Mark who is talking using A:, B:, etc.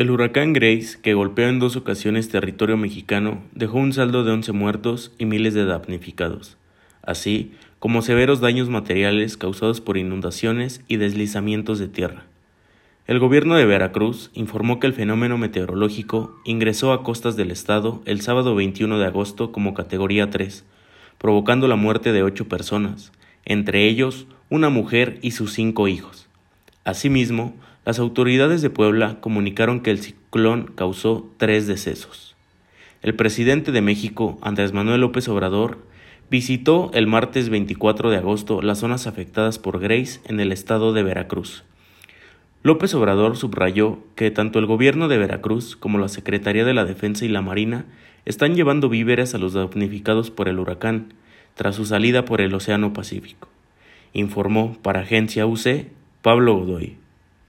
A: El huracán Grace, que golpeó en dos ocasiones territorio mexicano, dejó un saldo de 11 muertos y miles de damnificados, así como severos daños materiales causados por inundaciones y deslizamientos de tierra. El gobierno de Veracruz informó que el fenómeno meteorológico ingresó a costas del estado el sábado 21 de agosto como categoría 3, provocando la muerte de ocho personas, entre ellos una mujer y sus cinco hijos. Asimismo, las autoridades de Puebla comunicaron que el ciclón causó tres decesos. El presidente de México, Andrés Manuel López Obrador, visitó el martes 24 de agosto las zonas afectadas por Grace en el estado de Veracruz. López Obrador subrayó que tanto el gobierno de Veracruz como la Secretaría de la Defensa y la Marina están llevando víveres a los damnificados por el huracán tras su salida por el Océano Pacífico. Informó para Agencia UC Pablo Godoy.